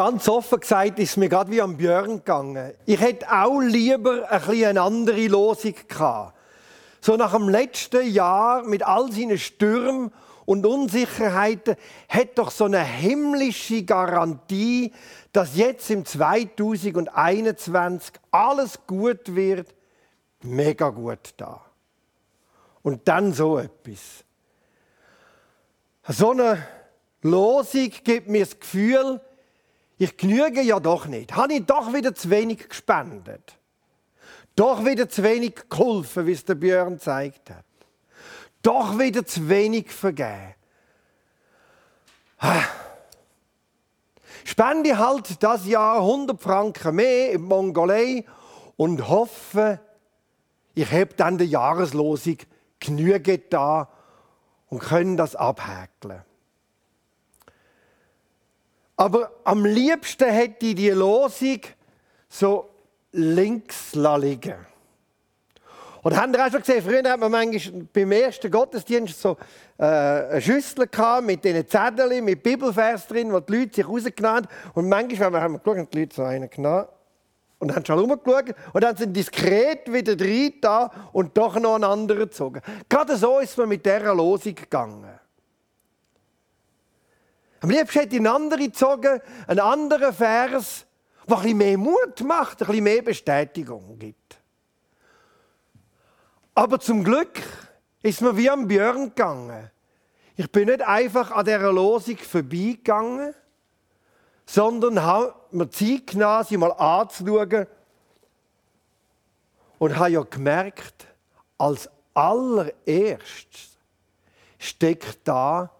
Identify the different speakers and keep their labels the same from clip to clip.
Speaker 1: Ganz offen gesagt ist mir gerade wie am Björn gegangen. Ich hätte auch lieber ein eine andere Losung gehabt. So nach dem letzten Jahr mit all seinen Stürmen und Unsicherheiten hat doch so eine himmlische Garantie, dass jetzt im 2021 alles gut wird, mega gut da. Und dann so etwas. So eine Losung gibt mir das Gefühl, ich genüge ja doch nicht. Habe ich doch wieder zu wenig gespendet? Doch wieder zu wenig geholfen, wie es der Björn gezeigt hat. Doch wieder zu wenig vergeben. Spende halt das Jahr 100 Franken mehr in Mongolei und hoffe, ich habe dann die Jahreslosung genügend da und können das abhäkeln. Aber am liebsten hätte ich die Losung so links liegen. Und habt ihr auch schon gesehen, früher hat man manchmal beim ersten Gottesdienst so äh, eine Schüssel gehabt mit diesen Zetteln, mit Bibelvers drin, wo die Leute sich rausgenommen haben. Und manchmal haben wir geschaut, die Leute so einen genommen und haben schon rumgeschaut und dann sind diskret wieder rein da und doch noch einen anderen gezogen. Gerade so ist man mit dieser Losung gegangen. Am liebsten hätte ich einen anderen gezogen, einen anderen Vers, der ein bisschen mehr Mut macht, ein bisschen mehr Bestätigung gibt. Aber zum Glück ist mir wie am Björn gegangen. Ich bin nicht einfach an dieser Losung vorbeigegangen, sondern habe mir Zeit genommen, sie mal anzuschauen und habe ja gemerkt, als allererstes steckt da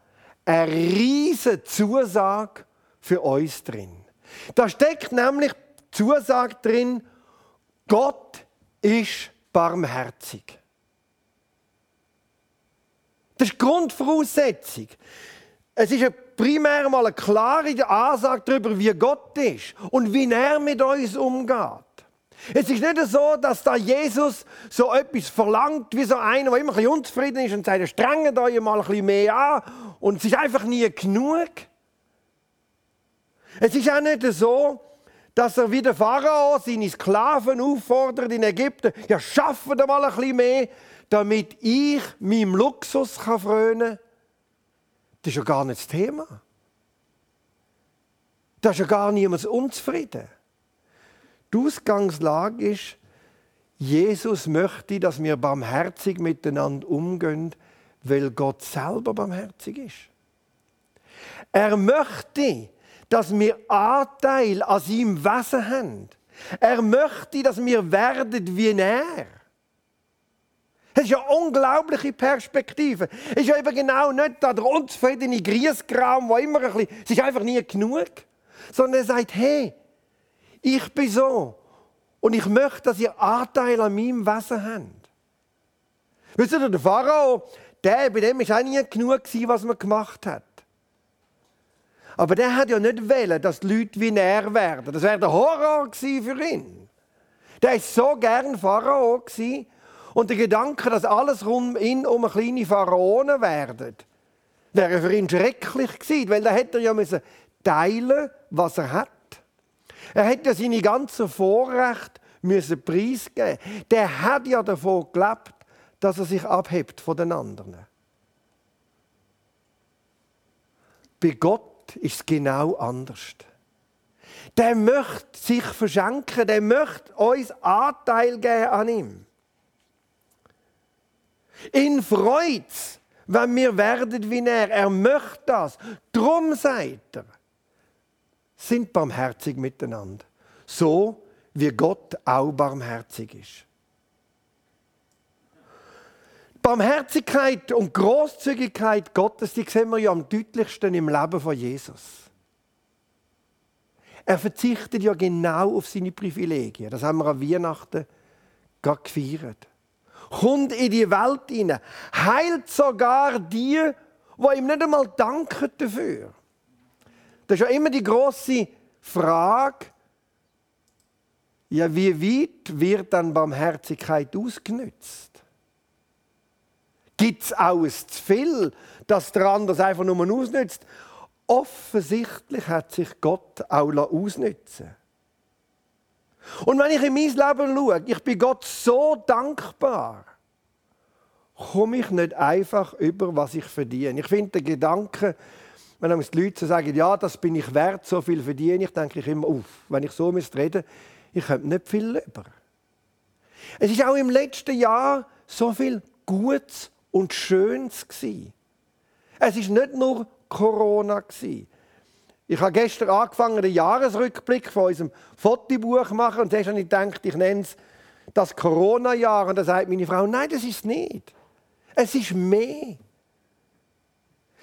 Speaker 1: eine riesige Zusage für uns drin. Da steckt nämlich die Zusage drin, Gott ist barmherzig. Das ist die Grundvoraussetzung. Es ist primär mal eine klare Ansage darüber, wie Gott ist und wie er mit uns umgeht. Es ist nicht so, dass da Jesus so etwas verlangt, wie so einer, der immer ein bisschen unzufrieden ist und sagt, strengt euch mal ein bisschen mehr an und es ist einfach nie genug. Es ist auch nicht so, dass er wie der Pharao seine Sklaven auffordert in Ägypten, ja, schafft mal ein bisschen mehr, damit ich meinem Luxus frönen kann. Das ist ja gar nicht das Thema. Da ist ja gar niemand unzufrieden. Die Ausgangslage ist, Jesus möchte, dass wir barmherzig miteinander umgehen, weil Gott selber barmherzig ist. Er möchte, dass wir Anteil an seinem Wesen haben. Er möchte, dass wir werden wie er. Das ist ja eine unglaubliche Perspektive. Es ist ja eben genau nicht der unzufriedene Griesgram, der immer ein bisschen, es ist einfach nie genug. Sondern er sagt, hey, ich bin so. Und ich möchte, dass ihr Anteil an meinem Wesen habt. Wisst ihr, der Pharao, der, bei dem war auch nie genug, was man gemacht hat. Aber der hat ja nicht wollen, dass die Leute wie er werden. Das wäre der Horror für ihn. Der war so gern Pharao. Und der Gedanke, dass alles rund ihn um eine kleine Pharaone werden, wäre für ihn schrecklich gewesen, weil da hätte er ja müssen teilen, was er hat. Er hätte seine ganzen Vorrechte müssen preisgeben. Der hat ja davon gelebt, dass er sich abhebt von den anderen. Bei Gott ist es genau anders. Der möchte sich verschenken, der möchte uns Anteil geben an ihm. In Freude, wenn wir werden wie er. Er möchte das. Drum sagt er, sind barmherzig miteinander. So wie Gott auch barmherzig ist. Barmherzigkeit und Großzügigkeit Gottes, die sehen wir ja am deutlichsten im Leben von Jesus. Er verzichtet ja genau auf seine Privilegien. Das haben wir an Weihnachten gerade gefeiert. Kommt in die Welt hinein, heilt sogar die, die ihm nicht einmal danken dafür. Das ist ja immer die große Frage, ja, wie weit wird dann Barmherzigkeit ausgenützt? Gibt es auch ein zu viel, dass der andere einfach nur ausnützt? offensichtlich hat sich Gott auch ausnützen Und wenn ich in mein Leben schaue, ich bin Gott so dankbar, komme ich nicht einfach über, was ich verdiene. Ich finde den Gedanken, wenn die Leute sagen, ja, das bin ich wert, so viel verdiene ich, denke ich immer, uff, wenn ich so reden müsste, ich habe nicht viel über. Es ist auch im letzten Jahr so viel Gutes und Schönes gewesen. Es ist nicht nur Corona gewesen. Ich habe gestern angefangen, den Jahresrückblick von unserem Fotobuch zu machen und dann habe ich gedacht, ich nenne es das Corona-Jahr. Und da sagt meine Frau, nein, das ist nicht. Es ist mehr.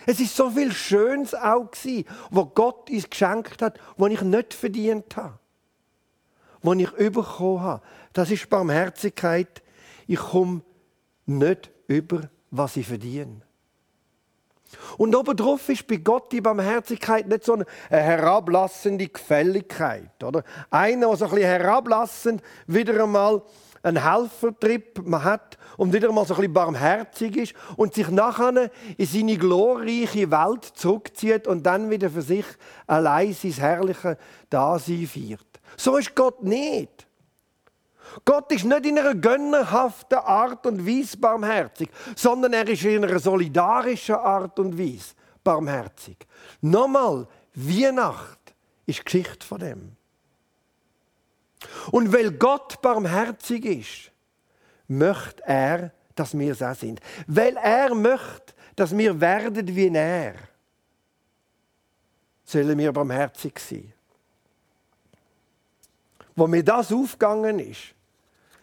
Speaker 1: Es ist so viel Schönes auch gewesen, wo Gott uns geschenkt hat, was ich nicht verdient habe, was ich bekommen habe. Das ist Barmherzigkeit. Ich komme nicht über, was ich verdiene. Und obendrauf ist bei Gott die Barmherzigkeit nicht so eine herablassende Gefälligkeit. Oder? Einer, der so ein bisschen herablassend wieder einmal einen Helfertrip man hat und wieder einmal so ein bisschen barmherzig ist und sich nachher in seine glorreiche Welt zurückzieht und dann wieder für sich allein sein herrliches Dasein feiert. So ist Gott nicht. Gott ist nicht in einer gönnerhaften Art und Weise barmherzig, sondern er ist in einer solidarischen Art und Weise barmherzig. Nochmal, Weihnacht ist Geschichte von dem. Und weil Gott barmherzig ist, möchte er, dass wir so sind. Weil er möchte, dass wir werden wie er, sollen wir barmherzig sein. Wo mir das aufgegangen ist,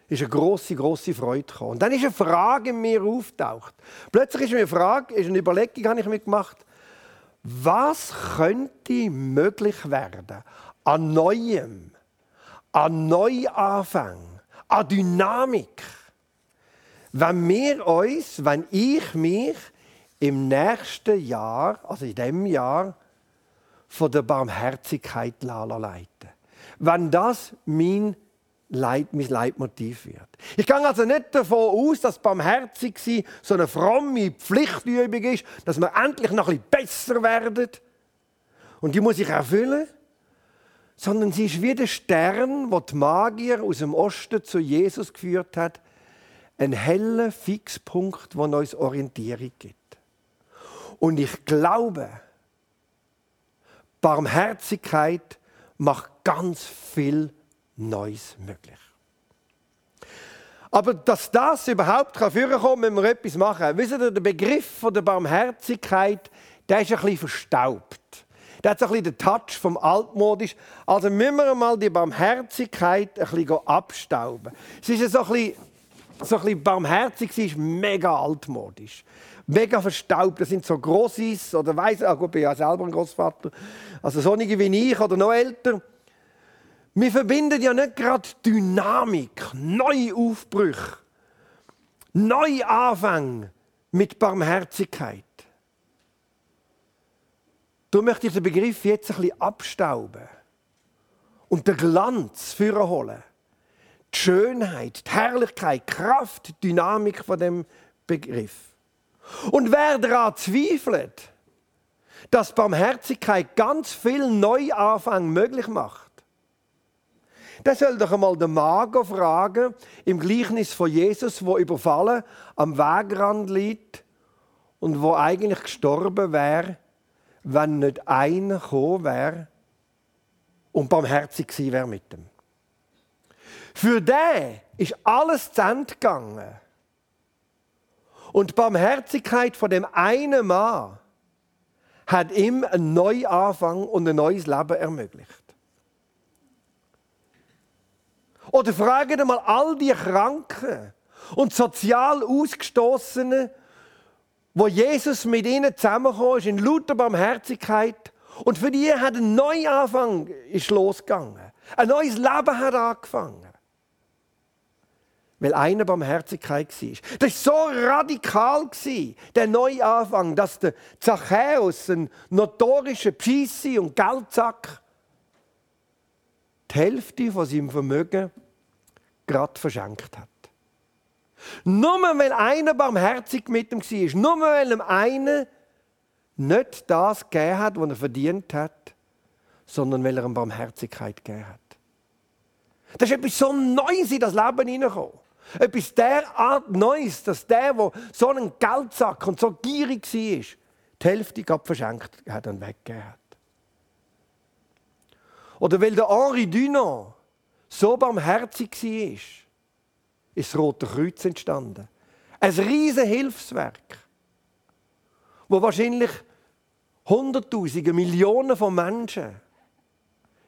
Speaker 1: ist eine große, große Freude gekommen. Und dann ist eine Frage in mir auftaucht. Plötzlich ist mir eine Frage, ist eine Überlegung, habe ich mir gemacht, was könnte möglich werden an Neuem, an Neuanfang, an Dynamik, wenn wir uns, wenn ich mich im nächsten Jahr, also in dem Jahr, von der Barmherzigkeit leiten. Wenn das mein Leit, mein Leitmotiv wird. Ich gehe also nicht davon aus, dass barmherzig sein so eine fromme Pflichtübung ist, dass wir endlich noch ein bisschen besser werden. Und die muss ich erfüllen. Sondern sie ist wie der Stern, wo die Magier aus dem Osten zu Jesus geführt hat. Ein heller Fixpunkt, der uns Orientierung gibt. Und ich glaube, Barmherzigkeit macht ganz viel Neues möglich. Aber dass das überhaupt vorkommen kann, wenn wir etwas machen. Wisst ihr, der Begriff der Barmherzigkeit, der ist ein bisschen verstaubt. Der hat so ein bisschen den Touch vom Altmodisch. Also müssen wir mal die Barmherzigkeit ein bisschen abstauben. Es ist so ein bisschen, so ein bisschen barmherzig, sie ist mega altmodisch. Mega verstaubt. Das sind so Grossis oder weiss, ah gut, ich bin ja selber ein Großvater. Also solche wie ich oder noch älter. Wir verbinden ja nicht gerade Dynamik, Neuaufbrüche, Neuanfang mit Barmherzigkeit. Du möchte ich den Begriff jetzt ein bisschen abstauben und den Glanz holen. Die Schönheit, die Herrlichkeit, die Kraft, die Dynamik von dem Begriff. Und wer daran zweifelt, dass Barmherzigkeit ganz viel Neuanfang möglich macht, der soll doch einmal den Mager fragen, im Gleichnis von Jesus, wo überfallen am Wegrand liegt und wo eigentlich gestorben wäre, wenn nicht einer gekommen wäre und barmherzig gewesen wäre mit dem. Für den ist alles zu Ende gegangen. Und die Barmherzigkeit von dem einen Mann hat ihm einen Neuanfang und ein neues Leben ermöglicht. Oder fragen einmal all die Kranken und sozial Ausgestoßenen, wo Jesus mit ihnen zusammengekommen ist, in lauter Barmherzigkeit. Und für die hat ein Neuanfang ist losgegangen. Ein neues Leben hat angefangen. Weil eine Barmherzigkeit war. Das war so radikal, der Neuanfang, dass der Zachäus, ein notorischer Pscheissi und Geldsack, die Hälfte von seinem Vermögen gerade verschenkt hat. Nur weil einer barmherzig mit ihm war, nur weil ihm einer nicht das gegeben hat, was er verdient hat, sondern weil er ihm Barmherzigkeit gegeben hat. Das ist etwas so Neues in das Leben hineingekommen. Etwas derart Neues, dass der, der so einen Geldsack und so gierig war, die Hälfte verschenkt hat und weggegeben hat. Oder weil der Henri Dunant so barmherzig war, ist das Rote Kreuz entstanden. Ein riesiges Hilfswerk, wo wahrscheinlich Hunderttausende, Millionen von Menschen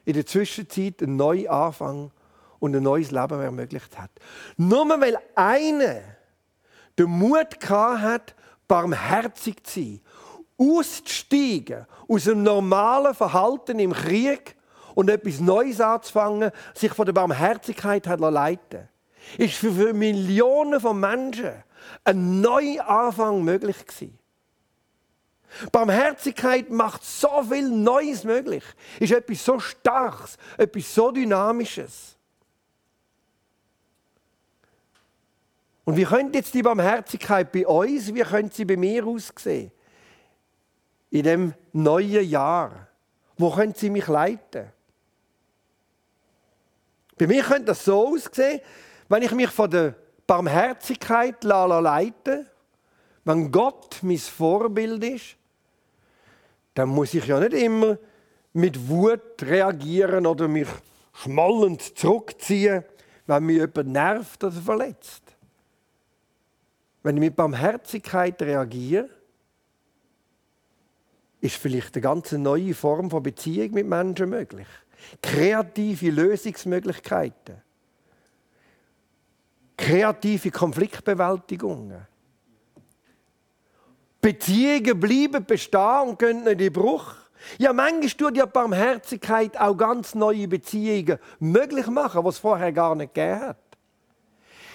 Speaker 1: in der Zwischenzeit einen neuen Anfang und ein neues Leben ermöglicht hat. Nur weil einer den Mut hat, barmherzig zu sein, auszusteigen aus dem normalen Verhalten im Krieg und etwas Neues anzufangen, sich von der Barmherzigkeit hat leiten ist für Millionen von Menschen ein neuer Anfang möglich gewesen. Barmherzigkeit macht so viel Neues möglich, ist etwas so Starkes, etwas so Dynamisches. Und wie könnte jetzt die Barmherzigkeit bei uns, wie könnte sie bei mir aussehen? In dem neuen Jahr. Wo könnte sie mich leiten? Bei mir könnte das so aussehen, wenn ich mich von der Barmherzigkeit leite, wenn Gott mein Vorbild ist, dann muss ich ja nicht immer mit Wut reagieren oder mich schmollend zurückziehen, wenn mich jemand nervt oder verletzt. Wenn ich mit Barmherzigkeit reagiere, ist vielleicht eine ganz neue Form von Beziehung mit Menschen möglich. Kreative Lösungsmöglichkeiten. Kreative Konfliktbewältigungen. Beziehungen bleiben bestehen und gehen nicht in Bruch. Ja, manchmal tut ja Barmherzigkeit auch ganz neue Beziehungen möglich machen, was es vorher gar nicht gegeben hat.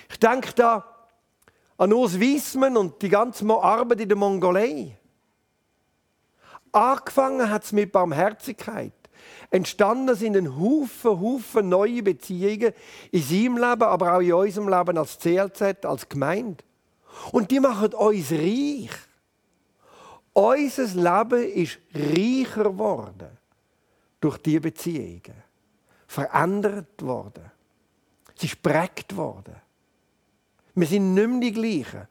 Speaker 1: Ich denke da an Urs Wiesmann und die ganze Arbeit in der Mongolei. Angefangen hat es mit Barmherzigkeit. Entstanden sind ein Haufen, Haufen neue Beziehungen in seinem Leben, aber auch in unserem Leben als CLZ, als Gemeinde. Und die machen uns reich. Unser Leben ist reicher geworden durch diese Beziehungen. Verändert worden. Sie ist prägt worden. Wir sind nicht mehr die gleichen.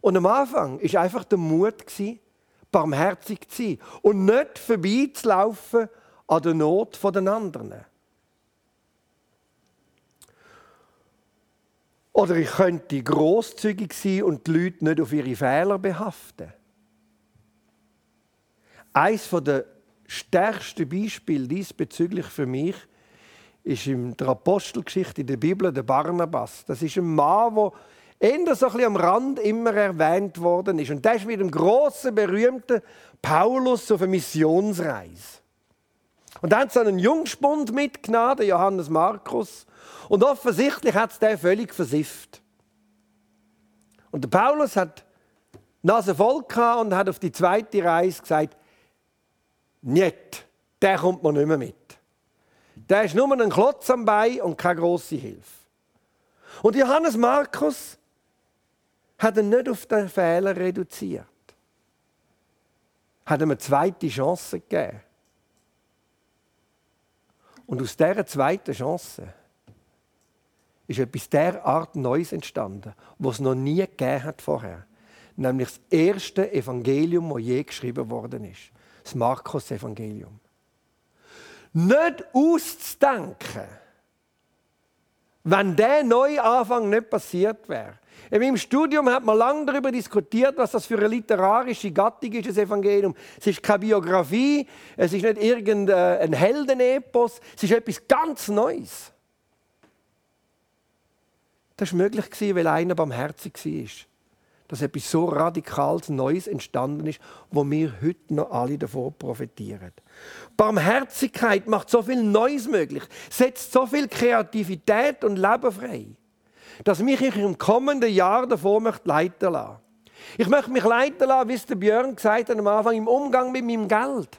Speaker 1: Und am Anfang war einfach der Mut, barmherzig zu sein und nicht vorbeizulaufen an der Not der anderen. Oder ich könnte großzügig sein und die Leute nicht auf ihre Fehler behaften. Eines der stärksten Beispiele diesbezüglich für mich ist in der Apostelgeschichte in der Bibel der Barnabas. Das ist ein Mann, der eher so am Rand immer erwähnt worden ist. Und der ist mit dem großen berühmten Paulus auf eine Missionsreise. Und dann hat sie einen Jungspund mitgenommen, den Johannes Markus. Und offensichtlich hat es den völlig versifft. Und der Paulus hat Nase voll und hat auf die zweite Reise gesagt, nicht, der kommt mir nicht mehr mit. Der ist nur ein Klotz am Bein und keine grosse Hilfe. Und Johannes Markus hat ihn nicht auf den Fehler reduziert. Hat ihm eine zweite Chance gegeben. Und aus dieser zweiten Chance ist etwas derart Neues entstanden, was es noch nie gegeben hat vorher. Nämlich das erste Evangelium, das je geschrieben worden ist. Das Markus-Evangelium. Nicht auszudenken, wenn der neue Anfang nicht passiert wäre. In meinem Studium hat man lange darüber diskutiert, was das für eine literarische Gattung ist, das Evangelium. Es ist keine Biografie, es ist nicht irgendein Heldenepos, es ist etwas ganz Neues. Das war möglich, weil einer barmherzig war. Dass etwas so radikales Neues entstanden ist, wo wir heute noch alle davon profitieren. Barmherzigkeit macht so viel Neues möglich, setzt so viel Kreativität und Leben frei dass mich ich im kommenden Jahr davor möchte leiten lassen. Ich möchte mich leiten lassen, wie es der Björn gesagt hat am Anfang, im Umgang mit meinem Geld.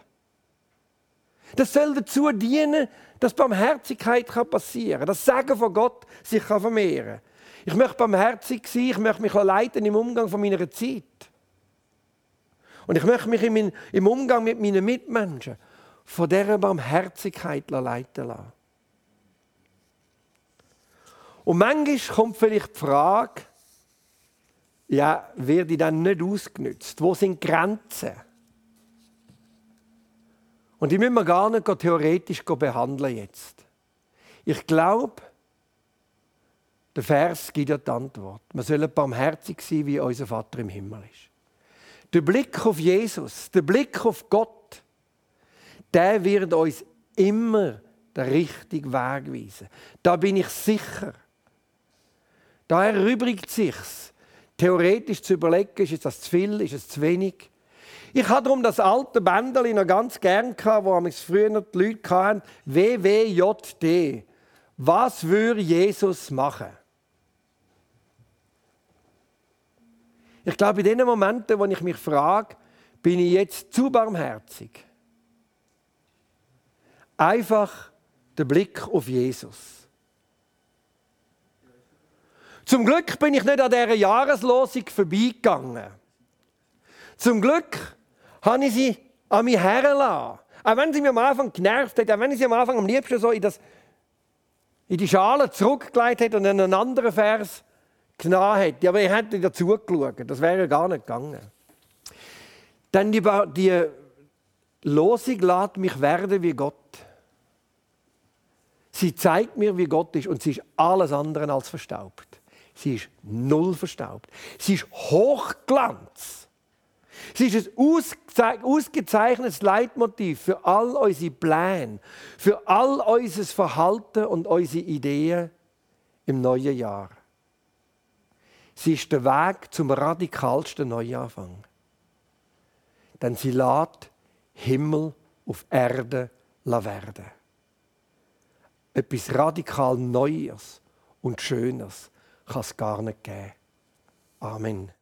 Speaker 1: Das soll dazu dienen, dass Barmherzigkeit passieren kann, dass Segen von Gott sich vermehren kann. Ich möchte barmherzig sein, ich möchte mich leiten im Umgang von meiner Zeit. Und ich möchte mich im Umgang mit meinen Mitmenschen von dieser Barmherzigkeit leiten lassen. Und manchmal kommt vielleicht die Frage, ja, werde ich dann nicht ausgenutzt? Wo sind Grenzen? Und die müssen wir gar nicht theoretisch behandeln jetzt. Ich glaube, der Vers gibt ja die Antwort. Wir sollen barmherzig sein, wie unser Vater im Himmel ist. Der Blick auf Jesus, der Blick auf Gott, der wird uns immer den richtigen Weg weisen. Da bin ich sicher. Da erübrigt sich's, theoretisch zu überlegen, ist das zu viel, ist es zu wenig. Ich hatte darum das alte Bändchen noch ganz gern, wo früher die Leute hatten, WWJD. Was würde Jesus machen? Ich glaube, in den Momenten, wo ich mich frage, bin ich jetzt zu barmherzig? Einfach der Blick auf Jesus. Zum Glück bin ich nicht an dieser Jahreslosung vorbeigegangen. Zum Glück habe ich sie an mich hergelassen. Auch wenn sie mir am Anfang genervt hat, auch wenn ich sie am Anfang am liebsten so in, das, in die Schale zurückgeleitet hat und in einen anderen Vers genommen hätte. Aber ich hätte dazu geschaut. Das wäre gar nicht gegangen. Denn die, die Losung lässt mich werden wie Gott. Sie zeigt mir, wie Gott ist und sie ist alles andere als verstaubt. Sie ist null verstaubt. Sie ist Hochglanz. Sie ist ein ausgezeichnetes Leitmotiv für all unsere Pläne, für all unser Verhalten und unsere Ideen im neuen Jahr. Sie ist der Weg zum radikalsten Neuanfang. Denn sie lädt Himmel auf Erde werden. Etwas radikal Neues und Schönes kann es gar nicht geben. Amen.